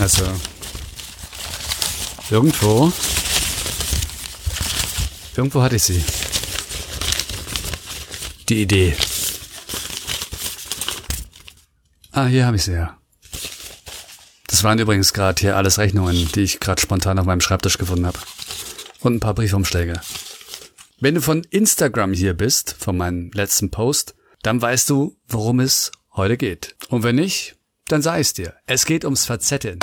Also, irgendwo, irgendwo hatte ich sie. Die Idee. Ah, hier habe ich sie ja. Das waren übrigens gerade hier alles Rechnungen, die ich gerade spontan auf meinem Schreibtisch gefunden habe. Und ein paar Briefumschläge. Wenn du von Instagram hier bist, von meinem letzten Post, dann weißt du, worum es heute geht. Und wenn nicht, dann sei es dir. Es geht ums Verzetteln.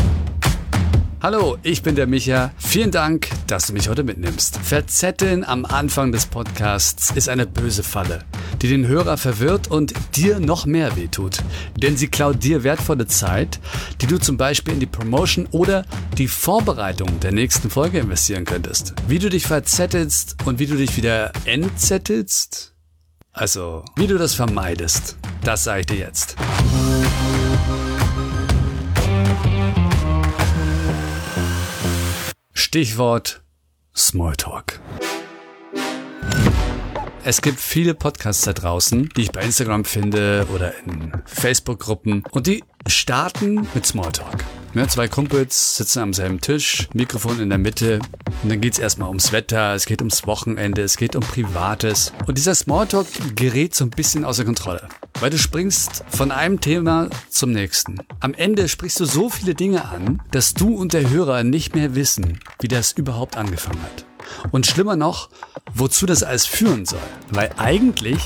Hallo, ich bin der Micha. Vielen Dank, dass du mich heute mitnimmst. Verzetteln am Anfang des Podcasts ist eine böse Falle, die den Hörer verwirrt und dir noch mehr wehtut. Denn sie klaut dir wertvolle Zeit, die du zum Beispiel in die Promotion oder die Vorbereitung der nächsten Folge investieren könntest. Wie du dich verzettelst und wie du dich wieder entzettelst? Also, wie du das vermeidest, das sage ich dir jetzt. Stichwort Smalltalk. Es gibt viele Podcasts da draußen, die ich bei Instagram finde oder in Facebook-Gruppen und die starten mit Smalltalk. Ja, zwei Kumpels sitzen am selben Tisch, Mikrofon in der Mitte und dann geht's erstmal ums Wetter, es geht ums Wochenende, es geht um Privates und dieser Smalltalk gerät so ein bisschen außer Kontrolle. Weil du springst von einem Thema zum nächsten. Am Ende sprichst du so viele Dinge an, dass du und der Hörer nicht mehr wissen, wie das überhaupt angefangen hat. Und schlimmer noch, wozu das alles führen soll. Weil eigentlich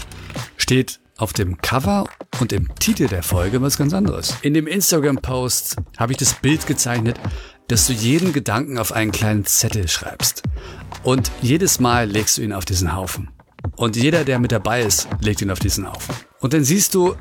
steht auf dem Cover und im Titel der Folge was ganz anderes. In dem Instagram-Post habe ich das Bild gezeichnet, dass du jeden Gedanken auf einen kleinen Zettel schreibst. Und jedes Mal legst du ihn auf diesen Haufen. Und jeder, der mit dabei ist, legt ihn auf diesen Haufen. Und dann siehst du,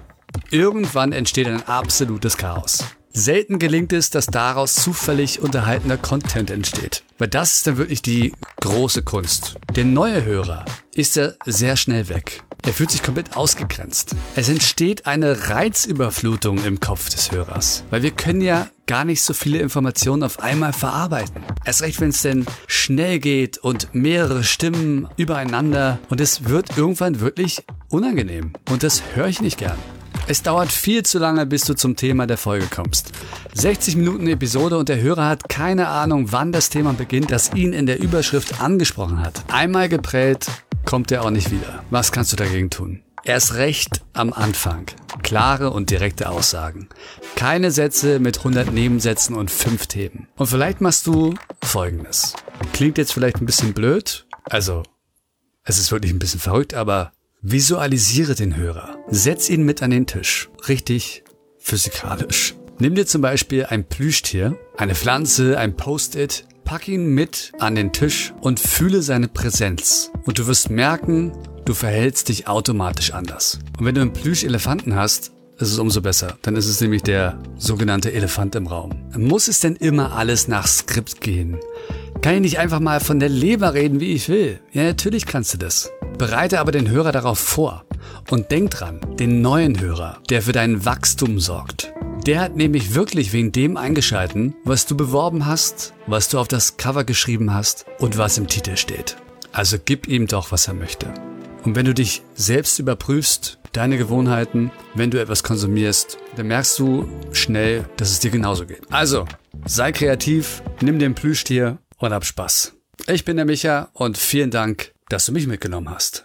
irgendwann entsteht ein absolutes Chaos. Selten gelingt es, dass daraus zufällig unterhaltener Content entsteht. Weil das ist dann wirklich die große Kunst. Der neue Hörer ist ja sehr schnell weg. Er fühlt sich komplett ausgegrenzt. Es entsteht eine Reizüberflutung im Kopf des Hörers. Weil wir können ja gar nicht so viele Informationen auf einmal verarbeiten. Erst recht, wenn es denn schnell geht und mehrere Stimmen übereinander und es wird irgendwann wirklich unangenehm. Und das höre ich nicht gern. Es dauert viel zu lange, bis du zum Thema der Folge kommst. 60 Minuten Episode und der Hörer hat keine Ahnung, wann das Thema beginnt, das ihn in der Überschrift angesprochen hat. Einmal geprellt, kommt er auch nicht wieder. Was kannst du dagegen tun? Erst recht am Anfang. Klare und direkte Aussagen. Keine Sätze mit 100 Nebensätzen und 5 Themen. Und vielleicht machst du Folgendes. Klingt jetzt vielleicht ein bisschen blöd. Also, es ist wirklich ein bisschen verrückt, aber visualisiere den Hörer. Setz ihn mit an den Tisch. Richtig physikalisch. Nimm dir zum Beispiel ein Plüschtier, eine Pflanze, ein Post-it, pack ihn mit an den Tisch und fühle seine Präsenz. Und du wirst merken, du verhältst dich automatisch anders. Und wenn du einen Plüschelefanten hast, ist es umso besser. Dann ist es nämlich der sogenannte Elefant im Raum. Muss es denn immer alles nach Skript gehen? Kann ich nicht einfach mal von der Leber reden, wie ich will? Ja, natürlich kannst du das. Bereite aber den Hörer darauf vor. Und denk dran, den neuen Hörer, der für dein Wachstum sorgt. Der hat nämlich wirklich wegen dem eingeschalten, was du beworben hast, was du auf das Cover geschrieben hast und was im Titel steht. Also gib ihm doch, was er möchte. Und wenn du dich selbst überprüfst, deine Gewohnheiten, wenn du etwas konsumierst, dann merkst du schnell, dass es dir genauso geht. Also, sei kreativ, nimm den Plüschtier und hab Spaß. Ich bin der Micha und vielen Dank, dass du mich mitgenommen hast.